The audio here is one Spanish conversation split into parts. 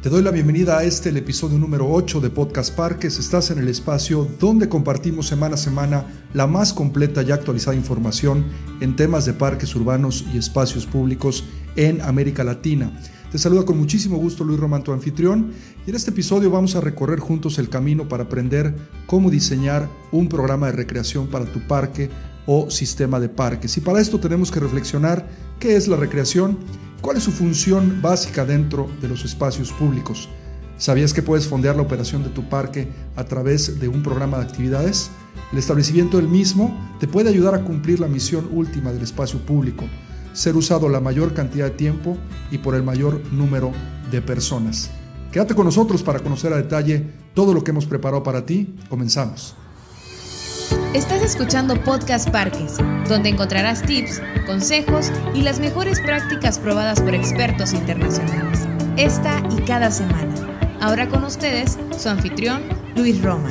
Te doy la bienvenida a este, el episodio número 8 de Podcast Parques. Estás en el espacio donde compartimos semana a semana la más completa y actualizada información en temas de parques urbanos y espacios públicos en América Latina. Te saluda con muchísimo gusto Luis Román, tu anfitrión, y en este episodio vamos a recorrer juntos el camino para aprender cómo diseñar un programa de recreación para tu parque o sistema de parques. Y para esto tenemos que reflexionar qué es la recreación ¿Cuál es su función básica dentro de los espacios públicos? ¿Sabías que puedes fondear la operación de tu parque a través de un programa de actividades? El establecimiento del mismo te puede ayudar a cumplir la misión última del espacio público, ser usado la mayor cantidad de tiempo y por el mayor número de personas. Quédate con nosotros para conocer a detalle todo lo que hemos preparado para ti. Comenzamos. Estás escuchando Podcast Parques, donde encontrarás tips, consejos y las mejores prácticas probadas por expertos internacionales. Esta y cada semana. Ahora con ustedes, su anfitrión, Luis Roma.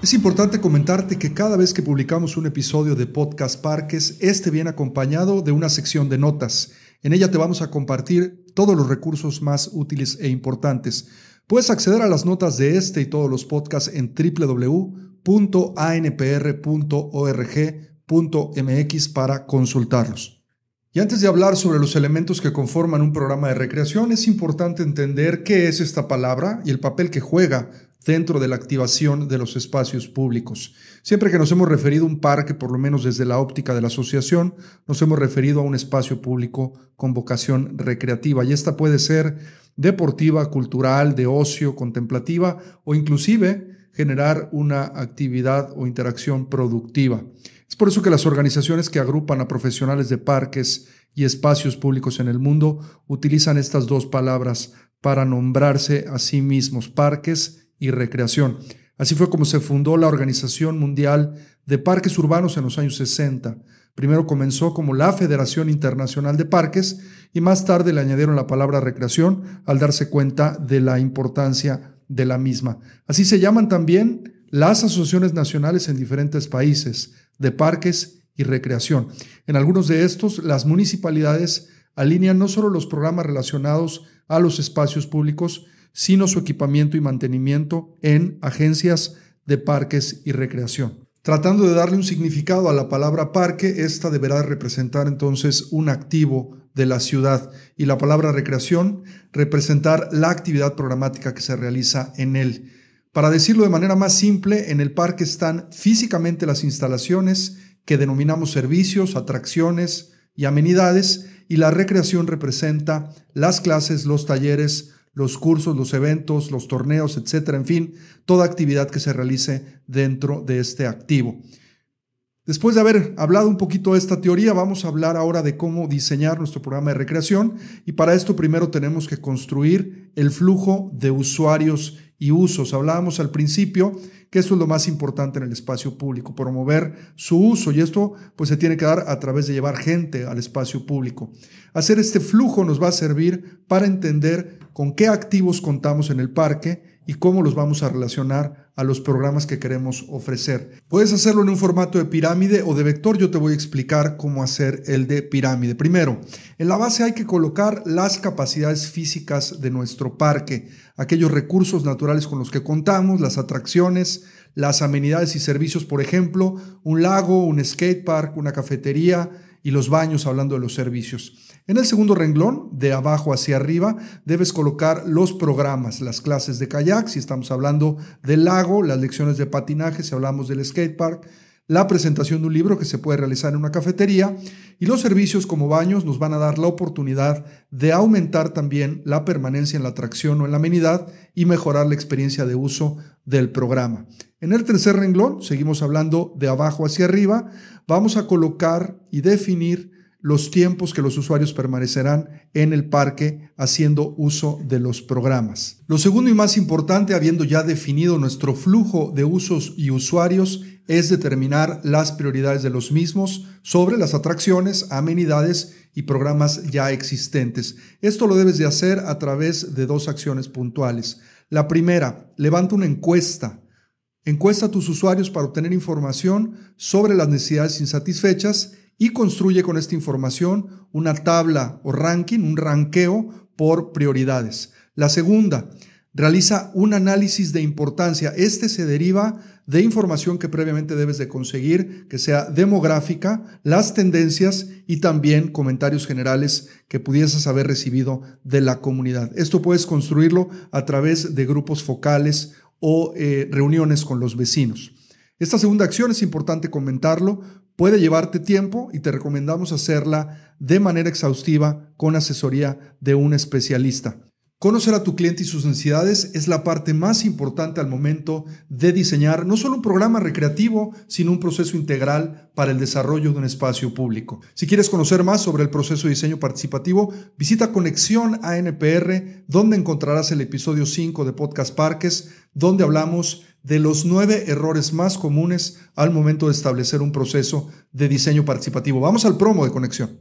Es importante comentarte que cada vez que publicamos un episodio de Podcast Parques, este viene acompañado de una sección de notas. En ella te vamos a compartir todos los recursos más útiles e importantes. Puedes acceder a las notas de este y todos los podcasts en www .anpr.org.mx para consultarlos. Y antes de hablar sobre los elementos que conforman un programa de recreación, es importante entender qué es esta palabra y el papel que juega dentro de la activación de los espacios públicos. Siempre que nos hemos referido a un parque, por lo menos desde la óptica de la asociación, nos hemos referido a un espacio público con vocación recreativa. Y esta puede ser deportiva, cultural, de ocio, contemplativa o inclusive generar una actividad o interacción productiva. Es por eso que las organizaciones que agrupan a profesionales de parques y espacios públicos en el mundo utilizan estas dos palabras para nombrarse a sí mismos, parques y recreación. Así fue como se fundó la Organización Mundial de Parques Urbanos en los años 60. Primero comenzó como la Federación Internacional de Parques y más tarde le añadieron la palabra recreación al darse cuenta de la importancia de la misma. Así se llaman también las asociaciones nacionales en diferentes países de parques y recreación. En algunos de estos, las municipalidades alinean no solo los programas relacionados a los espacios públicos, sino su equipamiento y mantenimiento en agencias de parques y recreación. Tratando de darle un significado a la palabra parque, esta deberá representar entonces un activo de la ciudad y la palabra recreación representar la actividad programática que se realiza en él. Para decirlo de manera más simple, en el parque están físicamente las instalaciones que denominamos servicios, atracciones y amenidades y la recreación representa las clases, los talleres, los cursos, los eventos, los torneos, etcétera, en fin, toda actividad que se realice dentro de este activo. Después de haber hablado un poquito de esta teoría, vamos a hablar ahora de cómo diseñar nuestro programa de recreación y para esto primero tenemos que construir el flujo de usuarios y usos. Hablábamos al principio que eso es lo más importante en el espacio público, promover su uso y esto pues se tiene que dar a través de llevar gente al espacio público. Hacer este flujo nos va a servir para entender con qué activos contamos en el parque y cómo los vamos a relacionar a los programas que queremos ofrecer. Puedes hacerlo en un formato de pirámide o de vector. Yo te voy a explicar cómo hacer el de pirámide. Primero, en la base hay que colocar las capacidades físicas de nuestro parque, aquellos recursos naturales con los que contamos, las atracciones, las amenidades y servicios, por ejemplo, un lago, un skate park, una cafetería y los baños, hablando de los servicios. En el segundo renglón, de abajo hacia arriba, debes colocar los programas, las clases de kayak, si estamos hablando del lago, las lecciones de patinaje, si hablamos del skatepark, la presentación de un libro que se puede realizar en una cafetería y los servicios como baños nos van a dar la oportunidad de aumentar también la permanencia en la atracción o en la amenidad y mejorar la experiencia de uso del programa. En el tercer renglón, seguimos hablando de abajo hacia arriba, vamos a colocar y definir los tiempos que los usuarios permanecerán en el parque haciendo uso de los programas. Lo segundo y más importante, habiendo ya definido nuestro flujo de usos y usuarios, es determinar las prioridades de los mismos sobre las atracciones, amenidades y programas ya existentes. Esto lo debes de hacer a través de dos acciones puntuales. La primera, levanta una encuesta. Encuesta a tus usuarios para obtener información sobre las necesidades insatisfechas y construye con esta información una tabla o ranking, un ranqueo por prioridades. La segunda, realiza un análisis de importancia. Este se deriva de información que previamente debes de conseguir, que sea demográfica, las tendencias y también comentarios generales que pudieses haber recibido de la comunidad. Esto puedes construirlo a través de grupos focales o eh, reuniones con los vecinos. Esta segunda acción es importante comentarlo, puede llevarte tiempo y te recomendamos hacerla de manera exhaustiva con asesoría de un especialista. Conocer a tu cliente y sus necesidades es la parte más importante al momento de diseñar no solo un programa recreativo, sino un proceso integral para el desarrollo de un espacio público. Si quieres conocer más sobre el proceso de diseño participativo, visita Conexión ANPR, donde encontrarás el episodio 5 de Podcast Parques, donde hablamos de los nueve errores más comunes al momento de establecer un proceso de diseño participativo. Vamos al promo de Conexión.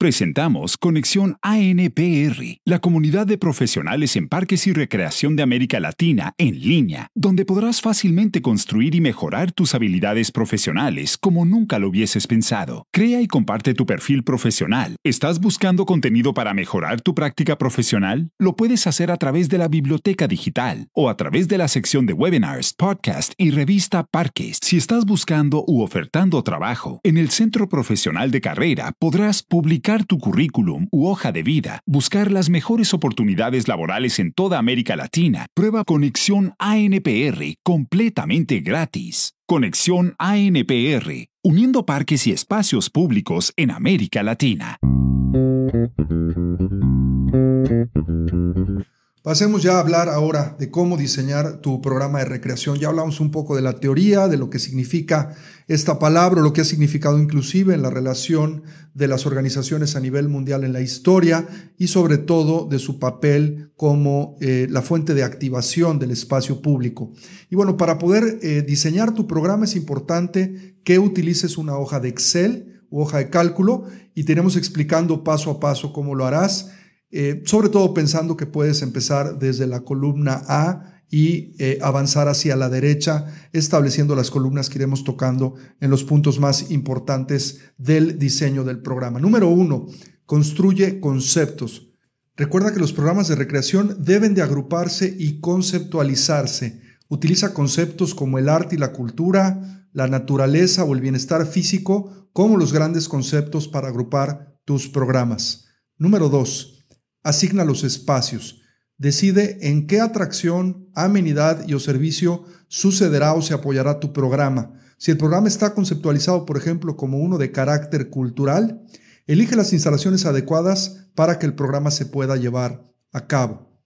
Presentamos Conexión ANPR, la comunidad de profesionales en parques y recreación de América Latina en línea, donde podrás fácilmente construir y mejorar tus habilidades profesionales como nunca lo hubieses pensado. Crea y comparte tu perfil profesional. ¿Estás buscando contenido para mejorar tu práctica profesional? Lo puedes hacer a través de la biblioteca digital o a través de la sección de webinars, podcast y revista Parques. Si estás buscando u ofertando trabajo en el centro profesional de carrera, podrás publicar tu currículum u hoja de vida, buscar las mejores oportunidades laborales en toda América Latina. Prueba Conexión ANPR completamente gratis. Conexión ANPR, uniendo parques y espacios públicos en América Latina. Pasemos ya a hablar ahora de cómo diseñar tu programa de recreación. Ya hablamos un poco de la teoría, de lo que significa esta palabra, lo que ha significado inclusive en la relación de las organizaciones a nivel mundial en la historia y sobre todo de su papel como eh, la fuente de activación del espacio público. Y bueno, para poder eh, diseñar tu programa es importante que utilices una hoja de Excel u hoja de cálculo y tenemos explicando paso a paso cómo lo harás. Eh, sobre todo pensando que puedes empezar desde la columna A y eh, avanzar hacia la derecha, estableciendo las columnas que iremos tocando en los puntos más importantes del diseño del programa. Número uno, construye conceptos. Recuerda que los programas de recreación deben de agruparse y conceptualizarse. Utiliza conceptos como el arte y la cultura, la naturaleza o el bienestar físico como los grandes conceptos para agrupar tus programas. Número dos, Asigna los espacios. Decide en qué atracción, amenidad y o servicio sucederá o se apoyará tu programa. Si el programa está conceptualizado, por ejemplo, como uno de carácter cultural, elige las instalaciones adecuadas para que el programa se pueda llevar a cabo.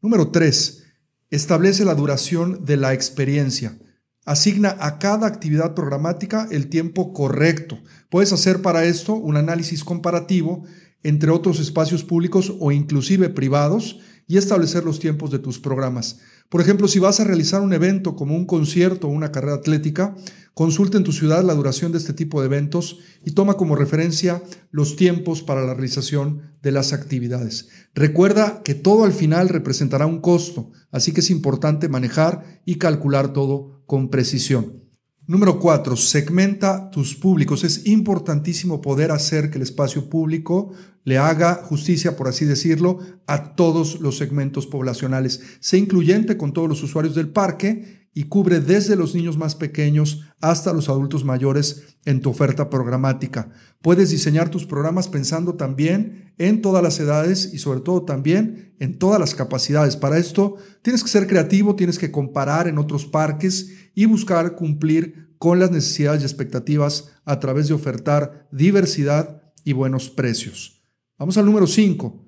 Número 3. Establece la duración de la experiencia. Asigna a cada actividad programática el tiempo correcto. Puedes hacer para esto un análisis comparativo entre otros espacios públicos o inclusive privados y establecer los tiempos de tus programas. Por ejemplo, si vas a realizar un evento como un concierto o una carrera atlética, consulta en tu ciudad la duración de este tipo de eventos y toma como referencia los tiempos para la realización de las actividades. Recuerda que todo al final representará un costo, así que es importante manejar y calcular todo con precisión. Número cuatro, segmenta tus públicos. Es importantísimo poder hacer que el espacio público le haga justicia, por así decirlo, a todos los segmentos poblacionales. Sé incluyente con todos los usuarios del parque y cubre desde los niños más pequeños hasta los adultos mayores en tu oferta programática. Puedes diseñar tus programas pensando también en todas las edades y sobre todo también en todas las capacidades. Para esto tienes que ser creativo, tienes que comparar en otros parques y buscar cumplir con las necesidades y expectativas a través de ofertar diversidad y buenos precios. Vamos al número 5.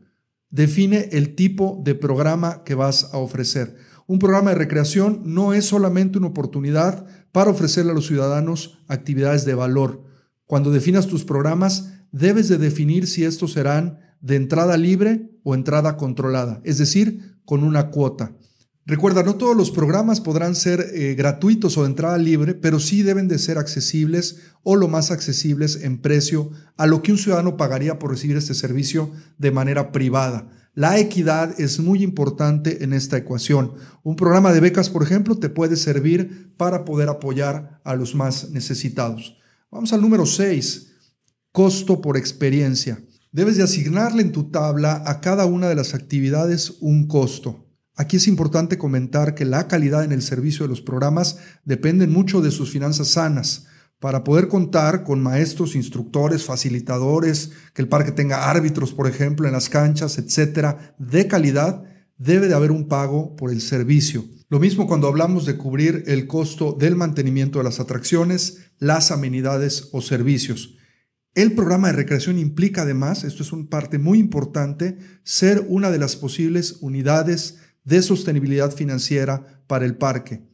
Define el tipo de programa que vas a ofrecer. Un programa de recreación no es solamente una oportunidad para ofrecerle a los ciudadanos actividades de valor. Cuando definas tus programas, debes de definir si estos serán de entrada libre o entrada controlada, es decir, con una cuota. Recuerda, no todos los programas podrán ser eh, gratuitos o de entrada libre, pero sí deben de ser accesibles o lo más accesibles en precio a lo que un ciudadano pagaría por recibir este servicio de manera privada. La equidad es muy importante en esta ecuación. Un programa de becas, por ejemplo, te puede servir para poder apoyar a los más necesitados. Vamos al número 6, costo por experiencia. Debes de asignarle en tu tabla a cada una de las actividades un costo. Aquí es importante comentar que la calidad en el servicio de los programas depende mucho de sus finanzas sanas. Para poder contar con maestros, instructores, facilitadores, que el parque tenga árbitros, por ejemplo, en las canchas, etcétera, de calidad, debe de haber un pago por el servicio. Lo mismo cuando hablamos de cubrir el costo del mantenimiento de las atracciones, las amenidades o servicios. El programa de recreación implica además, esto es una parte muy importante, ser una de las posibles unidades de sostenibilidad financiera para el parque.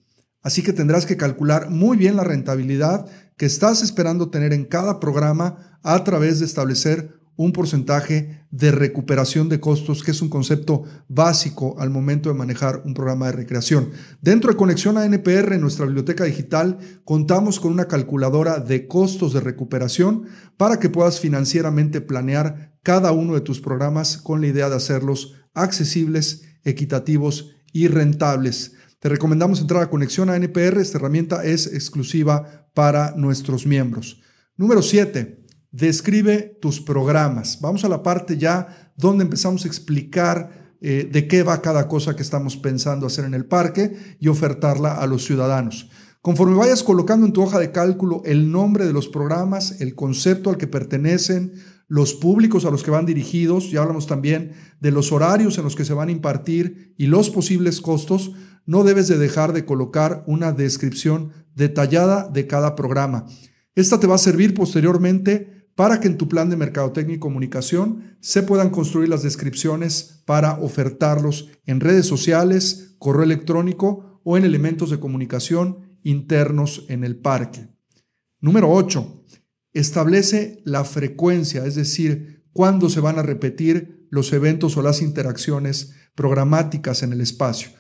Así que tendrás que calcular muy bien la rentabilidad que estás esperando tener en cada programa a través de establecer un porcentaje de recuperación de costos, que es un concepto básico al momento de manejar un programa de recreación. Dentro de Conexión a NPR, en nuestra biblioteca digital, contamos con una calculadora de costos de recuperación para que puedas financieramente planear cada uno de tus programas con la idea de hacerlos accesibles equitativos y rentables. Te recomendamos entrar a Conexión a NPR. Esta herramienta es exclusiva para nuestros miembros. Número 7. Describe tus programas. Vamos a la parte ya donde empezamos a explicar eh, de qué va cada cosa que estamos pensando hacer en el parque y ofertarla a los ciudadanos. Conforme vayas colocando en tu hoja de cálculo el nombre de los programas, el concepto al que pertenecen, los públicos a los que van dirigidos, ya hablamos también de los horarios en los que se van a impartir y los posibles costos, no debes de dejar de colocar una descripción detallada de cada programa. Esta te va a servir posteriormente para que en tu plan de mercadotecnia y comunicación se puedan construir las descripciones para ofertarlos en redes sociales, correo electrónico o en elementos de comunicación internos en el parque. Número 8. Establece la frecuencia, es decir, cuándo se van a repetir los eventos o las interacciones programáticas en el espacio.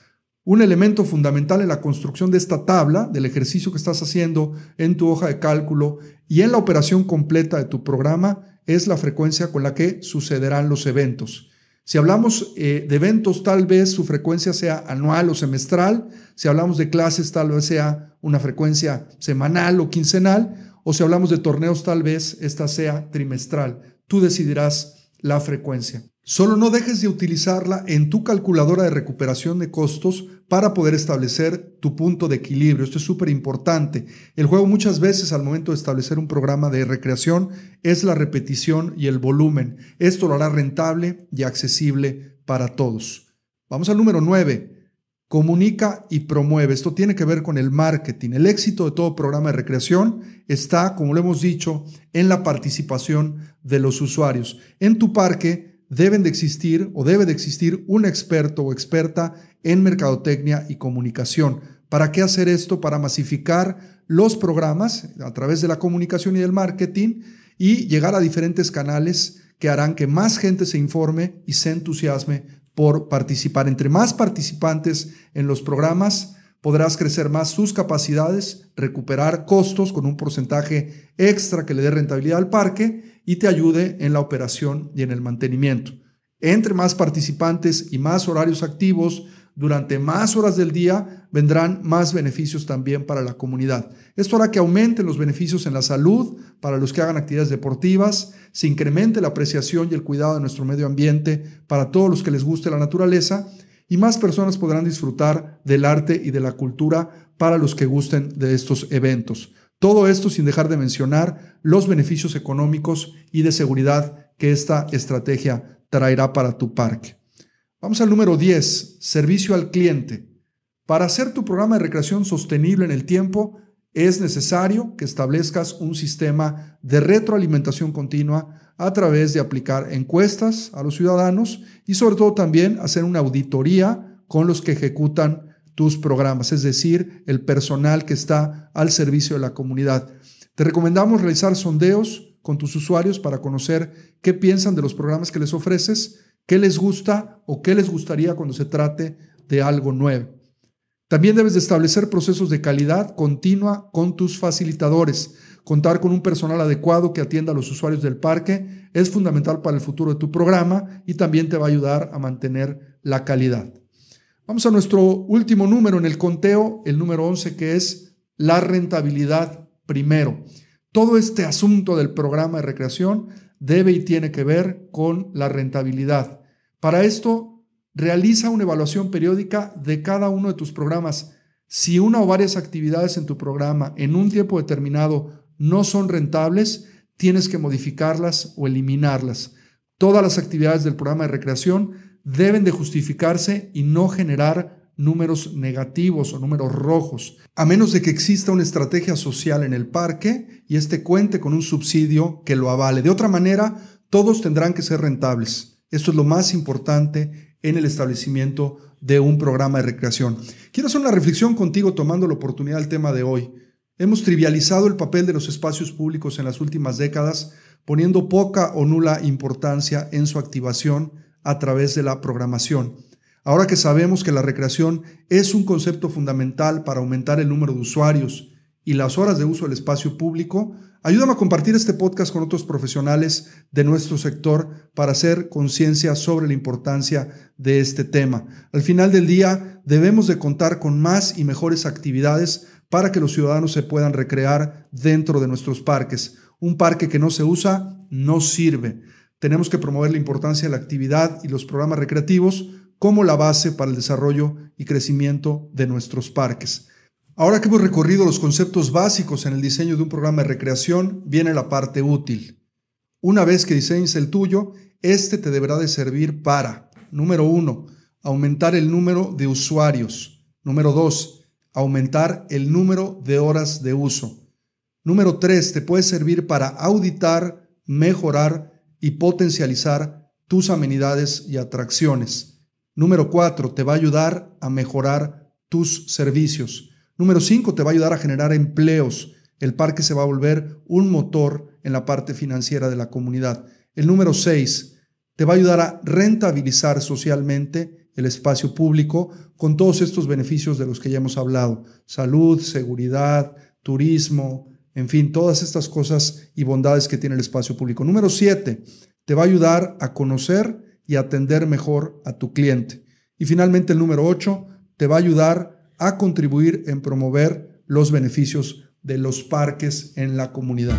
Un elemento fundamental en la construcción de esta tabla, del ejercicio que estás haciendo en tu hoja de cálculo y en la operación completa de tu programa, es la frecuencia con la que sucederán los eventos. Si hablamos eh, de eventos, tal vez su frecuencia sea anual o semestral. Si hablamos de clases, tal vez sea una frecuencia semanal o quincenal o si hablamos de torneos, tal vez esta sea trimestral. Tú decidirás la frecuencia. Solo no dejes de utilizarla en tu calculadora de recuperación de costos para poder establecer tu punto de equilibrio. Esto es súper importante. El juego muchas veces al momento de establecer un programa de recreación es la repetición y el volumen. Esto lo hará rentable y accesible para todos. Vamos al número 9 comunica y promueve. Esto tiene que ver con el marketing. El éxito de todo programa de recreación está, como lo hemos dicho, en la participación de los usuarios. En tu parque deben de existir o debe de existir un experto o experta en mercadotecnia y comunicación. ¿Para qué hacer esto? Para masificar los programas a través de la comunicación y del marketing y llegar a diferentes canales que harán que más gente se informe y se entusiasme por participar. Entre más participantes en los programas, podrás crecer más sus capacidades, recuperar costos con un porcentaje extra que le dé rentabilidad al parque y te ayude en la operación y en el mantenimiento. Entre más participantes y más horarios activos, durante más horas del día vendrán más beneficios también para la comunidad. Esto hará que aumenten los beneficios en la salud para los que hagan actividades deportivas, se incremente la apreciación y el cuidado de nuestro medio ambiente para todos los que les guste la naturaleza y más personas podrán disfrutar del arte y de la cultura para los que gusten de estos eventos. Todo esto sin dejar de mencionar los beneficios económicos y de seguridad que esta estrategia traerá para tu parque. Vamos al número 10, servicio al cliente. Para hacer tu programa de recreación sostenible en el tiempo, es necesario que establezcas un sistema de retroalimentación continua a través de aplicar encuestas a los ciudadanos y sobre todo también hacer una auditoría con los que ejecutan tus programas, es decir, el personal que está al servicio de la comunidad. Te recomendamos realizar sondeos con tus usuarios para conocer qué piensan de los programas que les ofreces qué les gusta o qué les gustaría cuando se trate de algo nuevo. También debes de establecer procesos de calidad continua con tus facilitadores. Contar con un personal adecuado que atienda a los usuarios del parque es fundamental para el futuro de tu programa y también te va a ayudar a mantener la calidad. Vamos a nuestro último número en el conteo, el número 11, que es la rentabilidad primero. Todo este asunto del programa de recreación debe y tiene que ver con la rentabilidad. Para esto, realiza una evaluación periódica de cada uno de tus programas. Si una o varias actividades en tu programa en un tiempo determinado no son rentables, tienes que modificarlas o eliminarlas. Todas las actividades del programa de recreación deben de justificarse y no generar números negativos o números rojos, a menos de que exista una estrategia social en el parque y este cuente con un subsidio que lo avale. De otra manera, todos tendrán que ser rentables. Esto es lo más importante en el establecimiento de un programa de recreación. Quiero hacer una reflexión contigo tomando la oportunidad del tema de hoy. Hemos trivializado el papel de los espacios públicos en las últimas décadas, poniendo poca o nula importancia en su activación a través de la programación. Ahora que sabemos que la recreación es un concepto fundamental para aumentar el número de usuarios y las horas de uso del espacio público, ayúdame a compartir este podcast con otros profesionales de nuestro sector para hacer conciencia sobre la importancia de este tema. Al final del día, debemos de contar con más y mejores actividades para que los ciudadanos se puedan recrear dentro de nuestros parques. Un parque que no se usa no sirve. Tenemos que promover la importancia de la actividad y los programas recreativos como la base para el desarrollo y crecimiento de nuestros parques. Ahora que hemos recorrido los conceptos básicos en el diseño de un programa de recreación, viene la parte útil. Una vez que diseñes el tuyo, este te deberá de servir para, número uno, aumentar el número de usuarios. Número dos, aumentar el número de horas de uso. Número tres, te puede servir para auditar, mejorar y potencializar tus amenidades y atracciones. Número cuatro, te va a ayudar a mejorar tus servicios. Número cinco, te va a ayudar a generar empleos. El parque se va a volver un motor en la parte financiera de la comunidad. El número seis, te va a ayudar a rentabilizar socialmente el espacio público con todos estos beneficios de los que ya hemos hablado. Salud, seguridad, turismo, en fin, todas estas cosas y bondades que tiene el espacio público. Número siete, te va a ayudar a conocer y atender mejor a tu cliente. Y finalmente el número ocho, te va a ayudar a contribuir en promover los beneficios de los parques en la comunidad.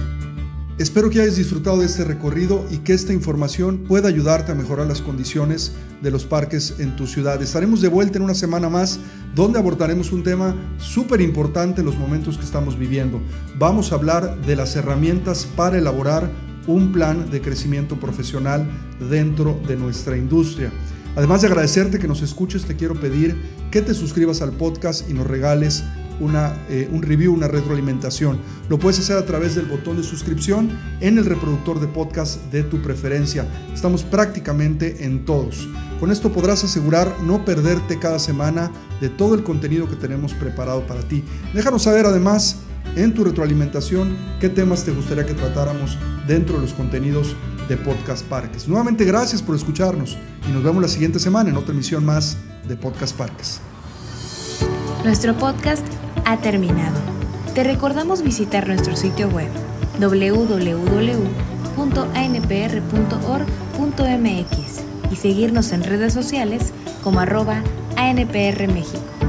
Espero que hayas disfrutado de este recorrido y que esta información pueda ayudarte a mejorar las condiciones de los parques en tu ciudad. Estaremos de vuelta en una semana más donde abordaremos un tema súper importante en los momentos que estamos viviendo. Vamos a hablar de las herramientas para elaborar un plan de crecimiento profesional dentro de nuestra industria. Además de agradecerte que nos escuches, te quiero pedir que te suscribas al podcast y nos regales una, eh, un review, una retroalimentación. Lo puedes hacer a través del botón de suscripción en el reproductor de podcast de tu preferencia. Estamos prácticamente en todos. Con esto podrás asegurar no perderte cada semana de todo el contenido que tenemos preparado para ti. Déjanos saber además en tu retroalimentación qué temas te gustaría que tratáramos dentro de los contenidos de Podcast Parques. Nuevamente gracias por escucharnos y nos vemos la siguiente semana en otra emisión más de Podcast Parques. Nuestro podcast ha terminado. Te recordamos visitar nuestro sitio web www.anpr.org.mx y seguirnos en redes sociales como arroba ANPR México.